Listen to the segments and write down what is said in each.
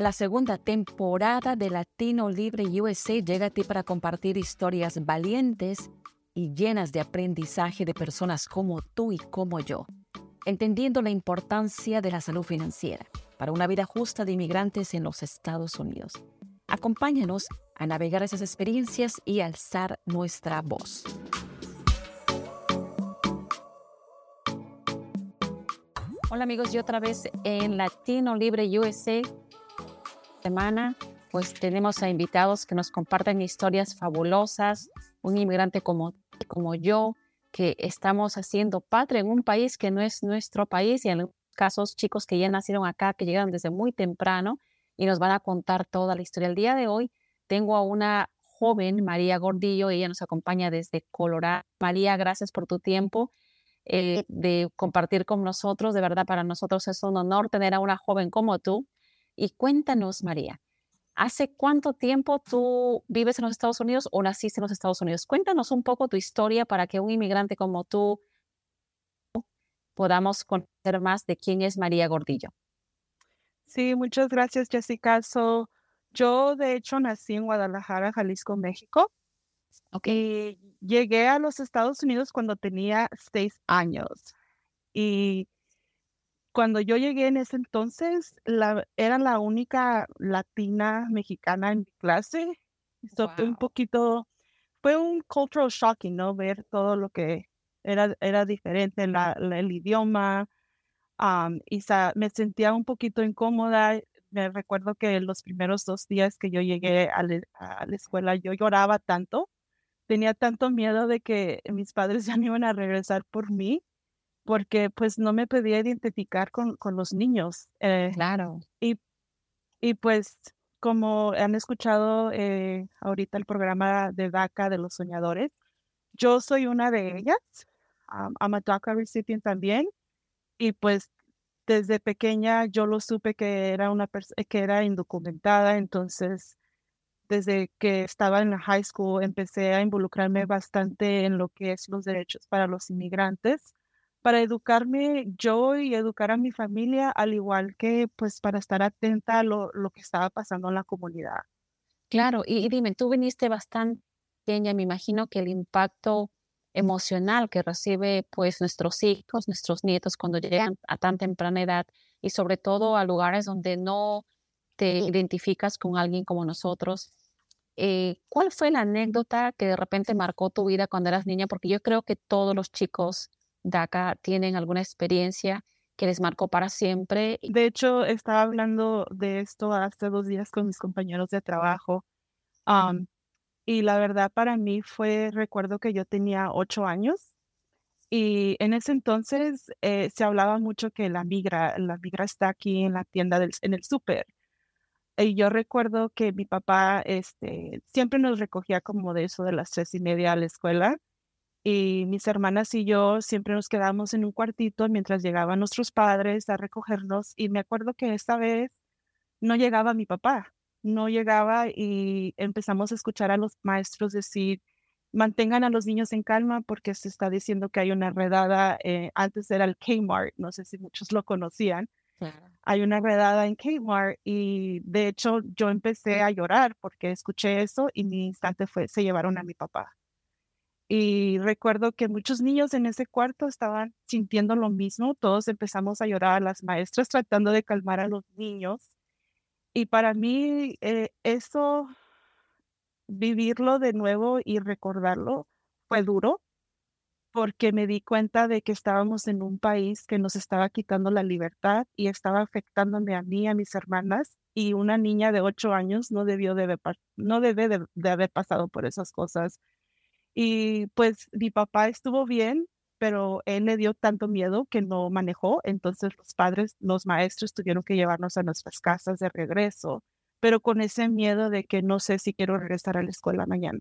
La segunda temporada de Latino Libre USA llega a ti para compartir historias valientes y llenas de aprendizaje de personas como tú y como yo, entendiendo la importancia de la salud financiera para una vida justa de inmigrantes en los Estados Unidos. Acompáñanos a navegar esas experiencias y alzar nuestra voz. Hola amigos, y otra vez en Latino Libre USA semana, pues tenemos a invitados que nos comparten historias fabulosas, un inmigrante como, como yo, que estamos haciendo patria en un país que no es nuestro país y en casos chicos que ya nacieron acá, que llegaron desde muy temprano y nos van a contar toda la historia. El día de hoy tengo a una joven, María Gordillo, ella nos acompaña desde Colorado. María, gracias por tu tiempo eh, de compartir con nosotros. De verdad, para nosotros es un honor tener a una joven como tú y cuéntanos, María, ¿hace cuánto tiempo tú vives en los Estados Unidos o naciste en los Estados Unidos? Cuéntanos un poco tu historia para que un inmigrante como tú podamos conocer más de quién es María Gordillo. Sí, muchas gracias, Jessica. yo, de hecho, nací en Guadalajara, Jalisco, México. Y llegué a los Estados Unidos cuando tenía seis años. Y cuando yo llegué en ese entonces, la, era la única latina mexicana en mi clase. fue un poquito, fue un cultural shocking, ¿no? Ver todo lo que era, era diferente, la, el idioma. y me sentía un poquito incómoda. Me recuerdo que los primeros dos días que yo llegué a, a la escuela, yo lloraba tanto. Tenía tanto miedo de que mis padres ya no iban a regresar por mí porque pues no me podía identificar con, con los niños. Eh, claro. Y, y pues como han escuchado eh, ahorita el programa de DACA de los soñadores, yo soy una de ellas. Um, I'm a DACA recipient también. Y pues desde pequeña yo lo supe que era una que era indocumentada, entonces desde que estaba en la high school empecé a involucrarme bastante en lo que es los derechos para los inmigrantes para educarme yo y educar a mi familia, al igual que pues para estar atenta a lo, que estaba pasando en la comunidad. Claro, y, dime, tú viniste bastante pequeña, me imagino que el impacto emocional que recibe pues nuestros hijos, nuestros nietos cuando llegan a tan temprana edad y sobre todo a lugares donde no te identificas con alguien como nosotros. Eh, ¿Cuál fue la anécdota que de repente marcó tu vida cuando eras niña? Porque yo creo que todos los chicos DACA tienen alguna experiencia que les marcó para siempre. De hecho, estaba hablando de esto hace dos días con mis compañeros de trabajo. y la verdad para mí fue, recuerdo que yo tenía ocho años y en ese entonces eh, se hablaba mucho que la migra, la migra está aquí en la tienda, del, en el súper. Y yo recuerdo que mi papá este, siempre nos recogía como de eso de las tres y media a la escuela y mis hermanas y yo siempre nos quedamos en un cuartito mientras llegaban nuestros padres a recogernos y me acuerdo que esta vez no llegaba mi papá, no llegaba y empezamos a escuchar a los maestros decir, mantengan a los niños en calma porque se está diciendo que hay una redada, eh, antes era el Kmart, no sé si muchos lo conocían, hay una redada en Kmart y de hecho yo empecé a llorar porque escuché eso y mi instante fue, se llevaron a mi papá. Y recuerdo que muchos niños en ese cuarto estaban sintiendo lo mismo. Todos empezamos a llorar, las maestras tratando de calmar a los niños. Y para mí, eh, eso, vivirlo de nuevo y recordarlo, fue duro, porque me di cuenta de que estábamos en un país que nos estaba quitando la libertad y estaba afectándome a mí, a mis hermanas. Y una niña de ocho años no debió de no debe de haber pasado por esas cosas y pues mi papá estuvo bien, pero él le dio tanto miedo que no manejó, entonces los padres, los maestros tuvieron que llevarnos a nuestras casas de regreso, pero con ese miedo de que no sé si quiero regresar a la escuela mañana.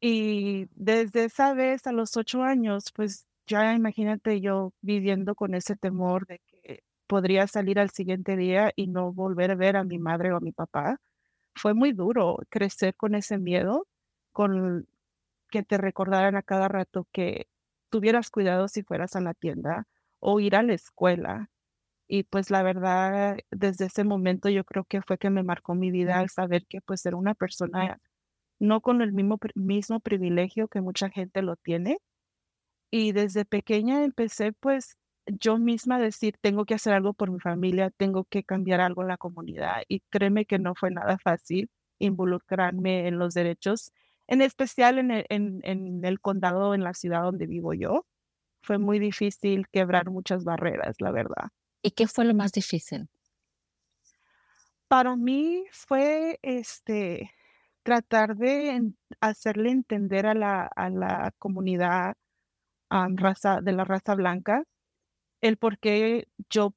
Y desde esa vez a los ocho años, pues ya imagínate yo viviendo con ese temor de que podría salir al siguiente día y no volver a ver a mi madre o a mi papá. Fue muy duro crecer con ese miedo, con que te recordaran a cada rato que tuvieras cuidado si fueras a la tienda o ir a la escuela. Y pues la verdad, desde ese momento yo creo que fue que me marcó mi vida al saber que pues era una persona no con el mismo, mismo privilegio que mucha gente lo tiene. Y desde pequeña empecé pues yo misma a decir, tengo que hacer algo por mi familia, tengo que cambiar algo en la comunidad. Y créeme que no fue nada fácil involucrarme en los derechos, en especial en el, en el condado, en la ciudad donde vivo yo. Fue muy difícil quebrar muchas barreras, la verdad. ¿Y qué fue lo más difícil? Para mí fue este tratar de hacerle entender a la, a la comunidad raza, de la raza blanca el por qué yo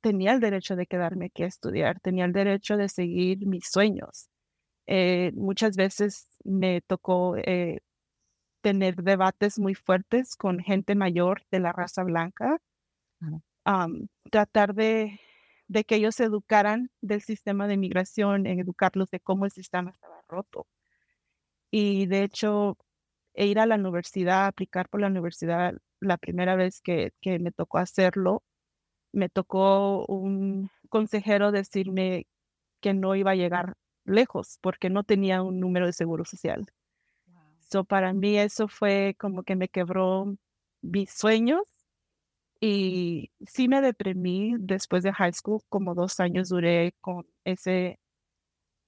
tenía el derecho de quedarme aquí a estudiar, tenía el derecho de seguir mis sueños. Eh, muchas veces me tocó eh, tener debates muy fuertes con gente mayor de la raza blanca tratar de, de, que ellos se educaran del sistema de migración, en educarlos de cómo el sistema estaba roto. Y de hecho, ir a la universidad, aplicar por la universidad, la primera vez que, que me tocó hacerlo, me tocó un consejero decirme que no iba a llegar lejos porque no tenía un número de seguro social. So, para mí eso fue como que me quebró mis sueños y sí me deprimí después de high school, como dos años duré con ese,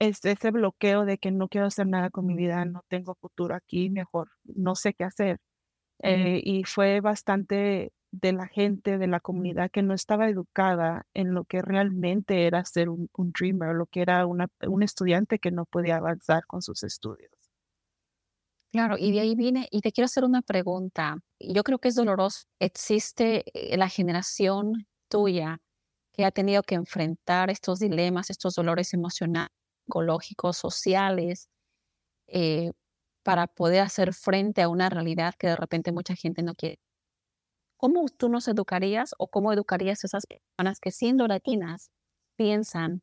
ese, ese bloqueo de que no quiero hacer nada con mi vida, no tengo futuro aquí, mejor no sé qué hacer. Eh, y fue bastante de la gente, de la comunidad que no estaba educada en lo que realmente era ser un, un dreamer, lo que era una, un estudiante que no podía avanzar con sus estudios. Claro, y de ahí viene, y te quiero hacer una pregunta. Yo creo que es doloroso. Existe eh, la generación tuya que ha tenido que enfrentar estos dilemas, estos dolores emocionales, psicológicos, sociales, eh, para poder hacer frente a una realidad que de repente mucha gente no quiere. ¿Cómo tú nos educarías o cómo educarías a esas personas que siendo latinas piensan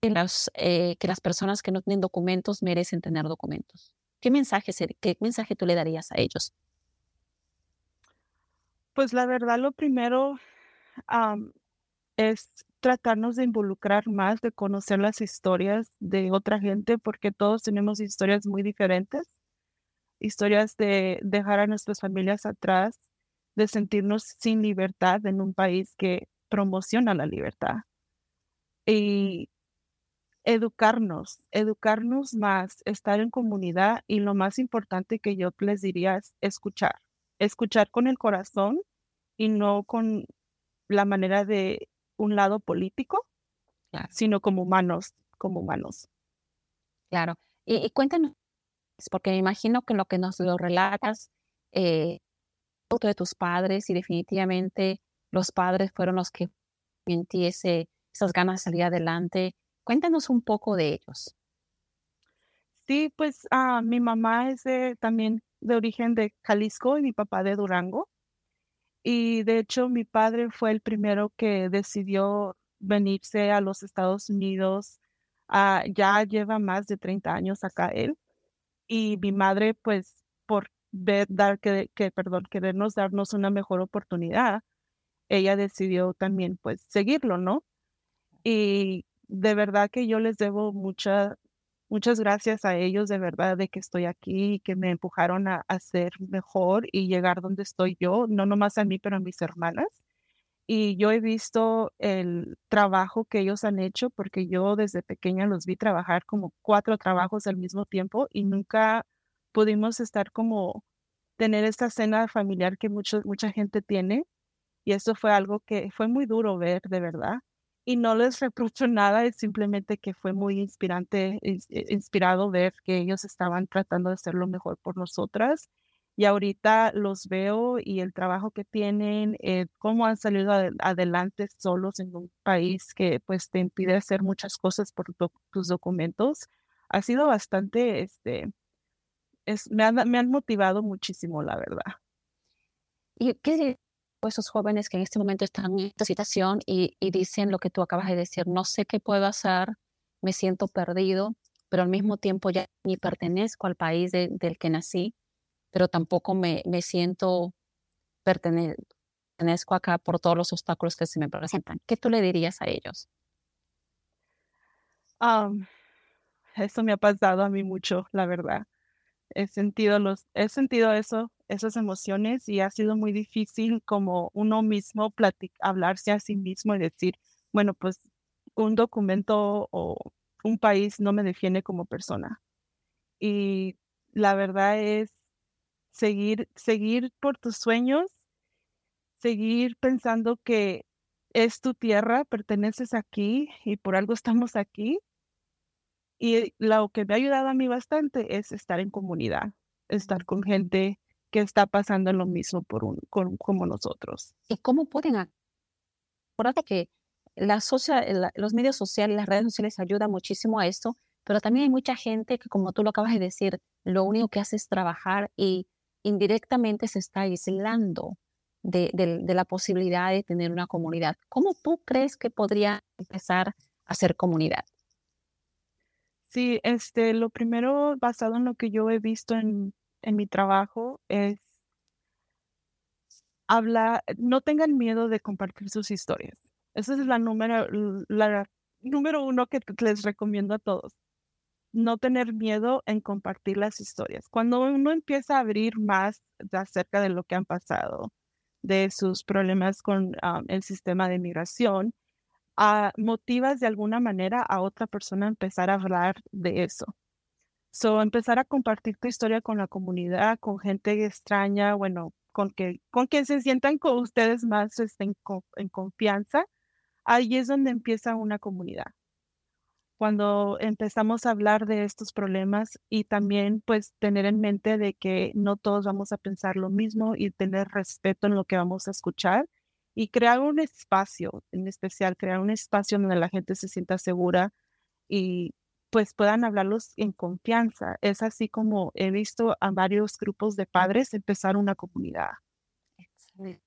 que las, eh, que las personas que no tienen documentos merecen tener documentos? ¿Qué mensaje, qué mensaje tú le darías a ellos? Pues la verdad, lo primero es tratarnos de involucrar más, de conocer las historias de otra gente, porque todos tenemos historias muy diferentes, historias de dejar a nuestras familias atrás, de sentirnos sin libertad en un país que promociona la libertad. Y educarnos, educarnos más, estar en comunidad y lo más importante que yo les diría es escuchar, escuchar con el corazón y no con la manera de un lado político, sino como humanos, como humanos. Claro. Y, cuéntanos, porque me imagino que lo que nos lo relatas, eh, de tus padres y definitivamente los padres fueron los que en esas ganas de salir adelante Cuéntanos un poco de ellos. Sí, pues ah, mi mamá es también de origen de Jalisco y mi papá de Durango. Y de hecho mi padre fue el primero que decidió venirse a los Estados Unidos. Ah, ya lleva más de 30 años acá él. Y mi madre, pues, por ver, dar que, que, perdón, querernos darnos una mejor oportunidad, ella decidió también, pues, seguirlo, ¿no? Y de verdad que yo les debo mucha, muchas gracias a ellos, de verdad, de que estoy aquí y que me empujaron a, a ser mejor y llegar donde estoy yo, no nomás a mí, pero a mis hermanas. Y yo he visto el trabajo que ellos han hecho, porque yo desde pequeña los vi trabajar como cuatro trabajos al mismo tiempo y nunca pudimos estar como tener esta cena familiar que mucho, mucha gente tiene. Y eso fue algo que fue muy duro ver, de verdad y no les reprocho nada, es simplemente que fue muy inspirante, eh, inspirado ver que ellos estaban tratando de hacer lo mejor por nosotras. Y ahorita los veo y el trabajo que tienen, eh, cómo han salido adelante solos en un país que pues te impide hacer muchas cosas por tus documentos, ha sido bastante, este, es, me, me han motivado muchísimo, la verdad. ¿Y qué esos jóvenes que en este momento están en esta situación y, dicen lo que tú acabas de decir, no sé qué puedo hacer, me siento perdido, pero al mismo tiempo ya ni pertenezco al país del que nací, pero tampoco me, me siento pertenezco acá por todos los obstáculos que se me presentan. ¿Qué tú le dirías a ellos? eso me ha pasado a mí mucho, la verdad. He sentido, los, he sentido eso, esas emociones y ha sido muy difícil como uno mismo hablarse a sí mismo y decir, bueno, pues un documento o un país no me defiende como persona. Y la verdad es seguir, seguir por tus sueños, seguir pensando que es tu tierra, perteneces aquí y por algo estamos aquí. Y lo que me ha ayudado a mí bastante es estar en comunidad, estar con gente que está pasando lo mismo por un, como nosotros. ¿Y cómo pueden? Acuérdate que la los medios sociales, las redes sociales ayudan muchísimo a esto, pero también hay mucha gente que, como tú lo acabas de decir, lo único que hace es trabajar y indirectamente se está aislando de, la posibilidad de tener una comunidad. ¿Cómo tú crees que podría empezar a ser comunidad? Sí, este, lo primero basado en lo que yo he visto en, en mi trabajo es hablar, no tengan miedo de compartir sus historias. Esa es la número, la número uno que les recomiendo a todos. No tener miedo en compartir las historias. Cuando uno empieza a abrir más acerca de lo que han pasado, de sus problemas con el sistema de migración, motivas de alguna manera a otra persona a empezar a hablar de eso. So, empezar a compartir tu historia con la comunidad, con gente extraña, bueno, con, que, con quien se sientan con ustedes más estén en confianza ahí es donde empieza una comunidad. Cuando empezamos a hablar de estos problemas y también pues tener en mente de que no todos vamos a pensar lo mismo y tener respeto en lo que vamos a escuchar y crear un espacio, en especial crear un espacio donde la gente se sienta segura y pues puedan hablarlos en confianza. Es así como he visto a varios grupos de padres empezar una comunidad. Excelente.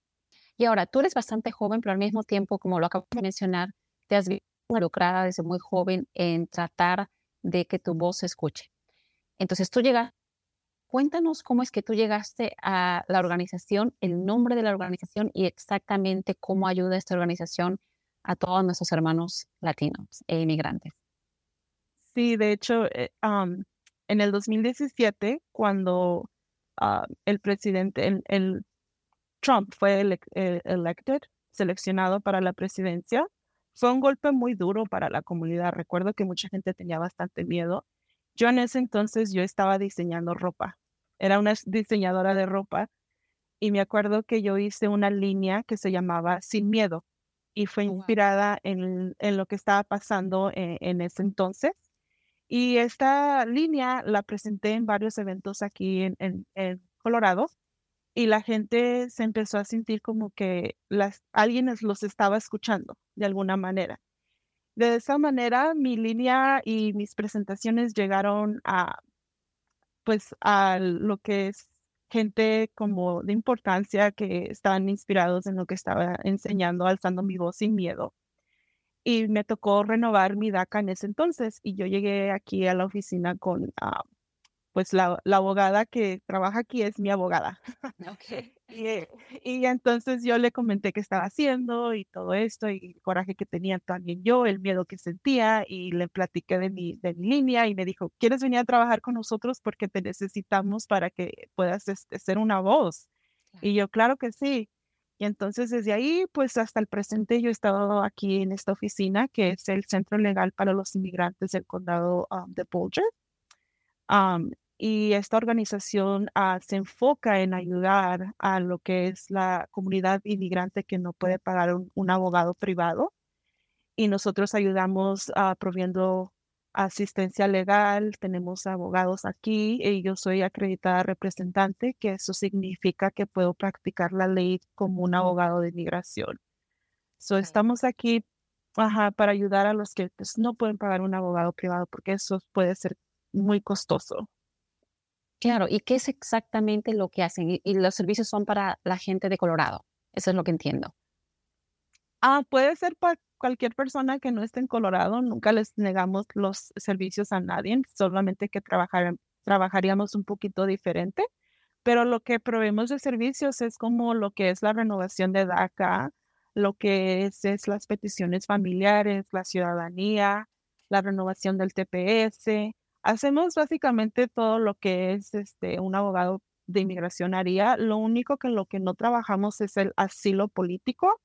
Y ahora, tú eres bastante joven, pero al mismo tiempo, como lo acabo de mencionar, te has involucrada desde muy joven en tratar de que tu voz se escuche. Entonces, tú llegas, cuéntanos cómo es que tú llegaste a la organización, el nombre de la organización y exactamente cómo ayuda esta organización a todos nuestros hermanos latinos e inmigrantes. Sí, de hecho, eh, en el 2017, cuando ah, el presidente, el Trump fue eh, elected, seleccionado para la presidencia, fue un golpe muy duro para la comunidad. Recuerdo que mucha gente tenía bastante miedo. Yo en ese entonces yo estaba diseñando ropa. Era una diseñadora de ropa y me acuerdo que yo hice una línea que se llamaba Sin Miedo y fue oh, inspirada en, lo que estaba pasando eh, en, ese entonces. Y esta línea la presenté en varios eventos aquí en Colorado y la gente se empezó a sentir como que las, alguien los estaba escuchando de alguna manera. De esa manera, mi línea y mis presentaciones llegaron a, pues, a lo que es gente como de importancia que estaban inspirados en lo que estaba enseñando, alzando mi voz sin miedo. Y me tocó renovar mi DACA en ese entonces y yo llegué aquí a la oficina con ah, pues la, abogada que trabaja aquí es mi abogada. Okay. Y, y, entonces yo le comenté qué estaba haciendo y todo esto y el coraje que tenía también yo, el miedo que sentía y le platiqué de mi, de mi línea y me dijo, ¿quieres venir a trabajar con nosotros porque te necesitamos para que puedas este, ser una voz? Y yo, claro que sí. Y entonces desde ahí, pues hasta el presente yo he estado aquí en esta oficina, que es el Centro Legal para los Inmigrantes del Condado um, de Boulder. Um, y esta organización ah, se enfoca en ayudar a lo que es la comunidad inmigrante que no puede pagar un, abogado privado. Y nosotros ayudamos uh, proviendo asistencia legal, tenemos abogados aquí y yo soy acreditada representante, que eso significa que puedo practicar la ley como un abogado de inmigración. So, estamos aquí para ayudar a los que pues, no pueden pagar un abogado privado porque eso puede ser muy costoso. Claro, ¿y qué es exactamente lo que hacen? Y, los servicios son para la gente de Colorado. Eso es lo que entiendo. Ah, puede ser para cualquier persona que no esté en Colorado. Nunca les negamos los servicios a nadie, solamente que trabajaríamos un poquito diferente. pero lo que proveemos de servicios es como lo que es la renovación de DACA, lo que es las peticiones familiares, la ciudadanía, la renovación del TPS. Hacemos básicamente todo lo que es este, un abogado de inmigración haría. Lo único que lo que no trabajamos es el asilo político,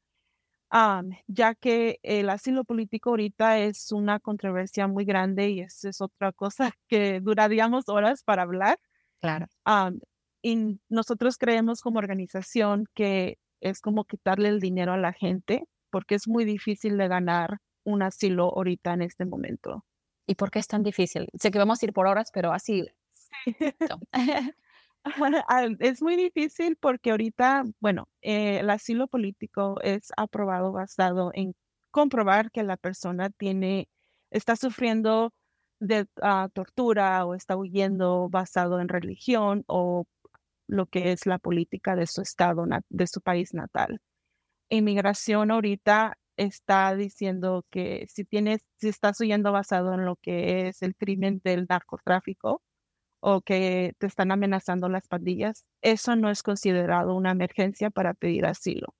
ya que el asilo político ahorita es una controversia muy grande y eso es otra cosa que duraríamos horas para hablar. Claro. y nosotros creemos como organización que es como quitarle el dinero a la gente porque es muy difícil de ganar un asilo ahorita en este momento. ¿Y por qué es tan difícil? Sé que vamos a ir por horas, pero así. es muy difícil porque ahorita, bueno, eh, el asilo político es aprobado basado en comprobar que la persona tiene, está sufriendo de ah, tortura o está huyendo basado en religión o lo que es la política de su estado, de su país natal. Inmigración ahorita está diciendo que si tienes, si estás huyendo basado en lo que es el crimen del narcotráfico, o que te están amenazando las pandillas, eso no es considerado una emergencia para pedir asilo.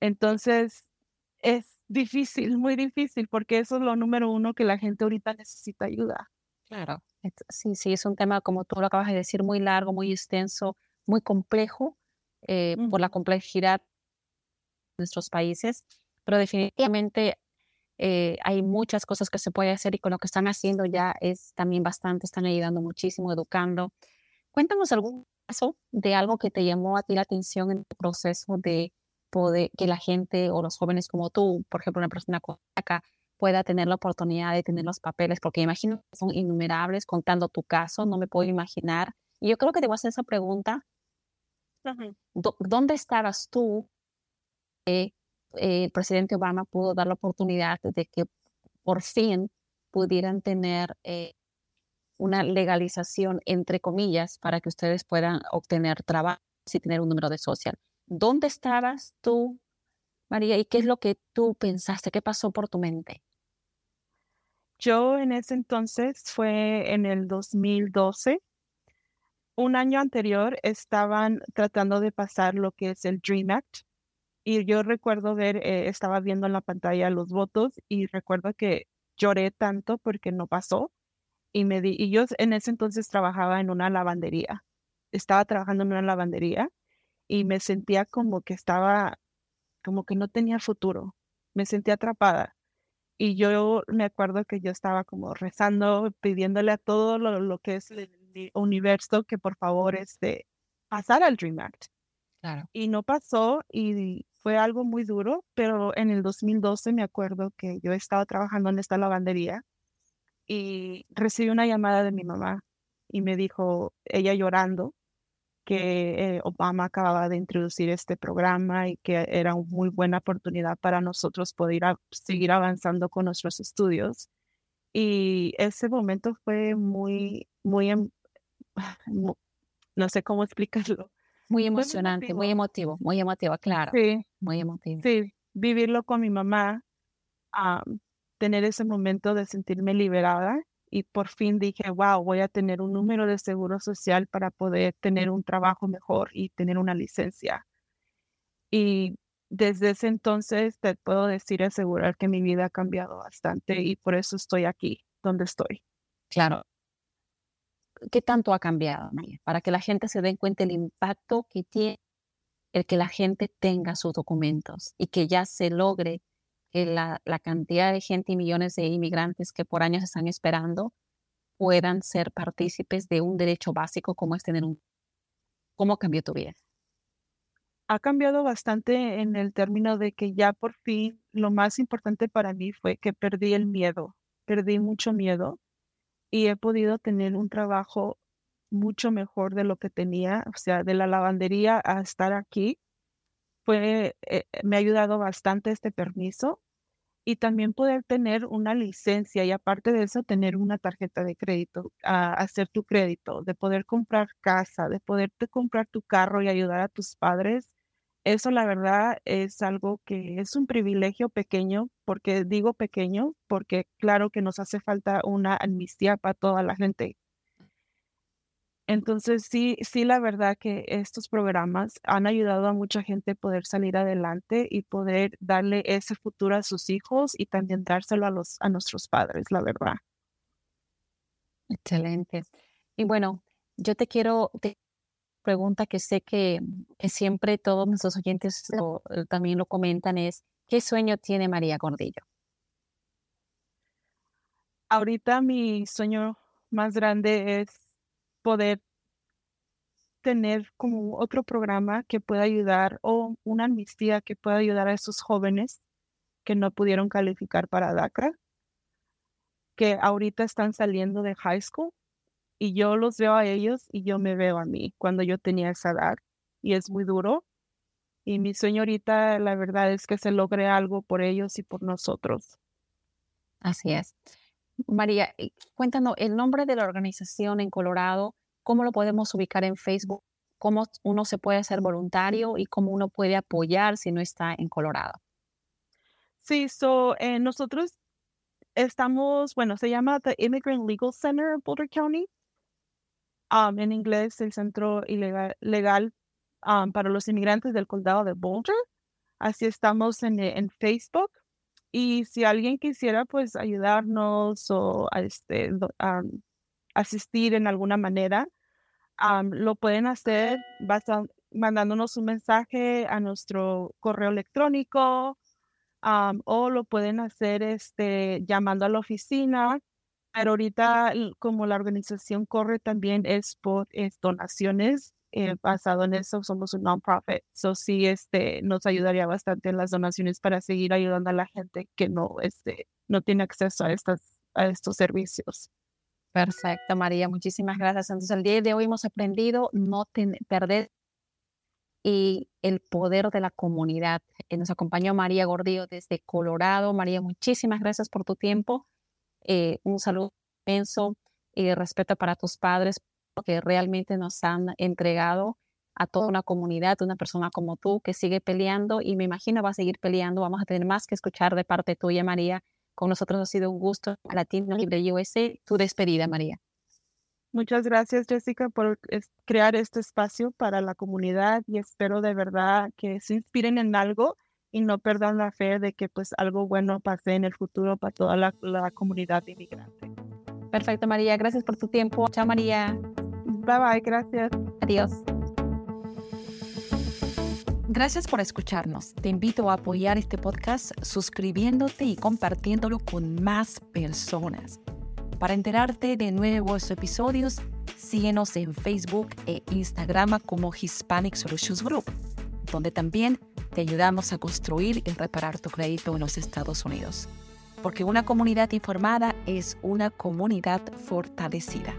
Entonces, es difícil, muy difícil, porque eso es lo número uno que la gente ahorita necesita ayuda. Claro, sí, sí, es un tema, como tú lo acabas de decir, muy largo, muy extenso, muy complejo eh, por la complejidad nuestros países, pero definitivamente eh, hay muchas cosas que se puede hacer y con lo que están haciendo ya es también bastante, están ayudando muchísimo, educando. Cuéntanos algún caso de algo que te llamó a ti la atención en tu proceso de poder que la gente o los jóvenes como tú, por ejemplo, una persona acá, pueda tener la oportunidad de tener los papeles, porque imagino que son innumerables contando tu caso, no me puedo imaginar. Y yo creo que te voy a hacer esa pregunta. ¿Dónde estabas tú eh, el presidente Obama pudo dar la oportunidad de que por fin pudieran tener eh, una legalización, entre comillas, para que ustedes puedan obtener trabajo y tener un número de social. ¿Dónde estabas tú, María, y qué es lo que tú pensaste? ¿Qué pasó por tu mente? Yo en ese entonces fue en el 2012. Un año anterior estaban tratando de pasar lo que es el Dream Act, y yo recuerdo ver, eh, estaba viendo en la pantalla los votos y recuerdo que lloré tanto porque no pasó. Y, me di, y yo en ese entonces trabajaba en una lavandería. Estaba trabajando en una lavandería y me sentía como que estaba, como que no tenía futuro. Me sentía atrapada. Y yo me acuerdo que yo estaba como rezando, pidiéndole a todo lo, que es el, universo que por favor este, pasara al Dream Act. Claro. Y no pasó y fue algo muy duro, pero en el 2012 me acuerdo que yo estaba trabajando en esta lavandería y recibí una llamada de mi mamá y me dijo, ella llorando, que eh, Obama acababa de introducir este programa y que era una muy buena oportunidad para nosotros poder seguir avanzando con nuestros estudios. Y ese momento fue muy, muy, em, no sé cómo explicarlo, muy emocionante, muy emotivo, muy emotivo, claro. Sí. Muy emotivo. Sí, vivirlo con mi mamá, tener ese momento de sentirme liberada y por fin dije, wow, voy a tener un número de seguro social para poder tener un trabajo mejor y tener una licencia. Y desde ese entonces te puedo decir, asegurar que mi vida ha cambiado bastante y por eso estoy aquí, donde estoy. Claro, ¿qué tanto ha cambiado, Para que la gente se dé cuenta el impacto que tiene el que la gente tenga sus documentos y que ya se logre que la, cantidad de gente y millones de inmigrantes que por años están esperando puedan ser partícipes de un derecho básico como es tener un... ¿Cómo cambió tu vida? Ha cambiado bastante en el término de que ya por fin lo más importante para mí fue que perdí el miedo, perdí mucho miedo y he podido tener un trabajo mucho mejor de lo que tenía, o sea, de la lavandería a estar aquí. Fue, eh, me ha ayudado bastante este permiso y también poder tener una licencia y aparte de eso tener una tarjeta de crédito, a hacer tu crédito, de poder comprar casa, de poderte comprar tu carro y ayudar a tus padres eso la verdad es algo que es un privilegio pequeño, porque digo pequeño, porque claro que nos hace falta una amnistía para toda la gente. Entonces, sí, sí, la verdad que estos programas han ayudado a mucha gente a poder salir adelante y poder darle ese futuro a sus hijos y también dárselo a, los, a nuestros padres, la verdad. Excelente. Y bueno, yo te quiero, pregunta que sé que, que siempre todos nuestros oyentes eh, también lo comentan es, ¿qué sueño tiene María Gordillo? Ahorita mi sueño más grande es poder tener como otro programa que pueda ayudar o una amnistía que pueda ayudar a esos jóvenes que no pudieron calificar para DACA, que ahorita están saliendo de high school y yo los veo a ellos y yo me veo a mí cuando yo tenía esa edad y es muy duro. Y mi sueño ahorita, la verdad es que se logre algo por ellos y por nosotros. Así es. María, cuéntanos el nombre de la organización en Colorado, cómo lo podemos ubicar en Facebook, cómo uno se puede hacer voluntario y cómo uno puede apoyar si no está en Colorado. Sí, so, eh, nosotros estamos, bueno, se llama The Immigrant Legal Center of Boulder County. Um, en inglés, el Centro Ilegal, Legal um, para los Inmigrantes del Condado de Boulder. Así estamos en, en Facebook. Y si alguien quisiera pues ayudarnos o este, asistir en alguna manera, lo pueden hacer mandándonos un mensaje a nuestro correo electrónico o lo pueden hacer este, llamando a la oficina. Pero ahorita como la organización corre también es por donaciones eh, basado en eso, somos un non-profit. So sí, este, nos ayudaría bastante en las donaciones para seguir ayudando a la gente que no, este, no tiene acceso a, estas, a estos servicios. Perfecto, María, muchísimas gracias. Entonces, el día de hoy hemos aprendido no perder y el poder de la comunidad. Eh, nos acompañó María Gordillo desde Colorado. María, muchísimas gracias por tu tiempo. Eh, un saludo inmenso y respeto para tus padres, que realmente nos han entregado a toda una comunidad, una persona como tú que sigue peleando y me imagino va a seguir peleando. Vamos a tener más que escuchar de parte tuya, María. Con nosotros ha sido un gusto. Latino Libre USA, tu despedida, María. Muchas gracias, Jessica, por crear este espacio para la comunidad y espero de verdad que se inspiren en algo y no perdan la fe de que pues algo bueno pase en el futuro para toda la, la comunidad inmigrante. Perfecto, María. Gracias por tu tiempo. Chao, María. Bye bye, gracias. Adiós. Gracias por escucharnos. Te invito a apoyar este podcast suscribiéndote y compartiéndolo con más personas. Para enterarte de nuevos episodios, síguenos en Facebook e Instagram como Hispanic Solutions Group, donde también te ayudamos a construir y reparar tu crédito en los Estados Unidos porque una comunidad informada es una comunidad fortalecida.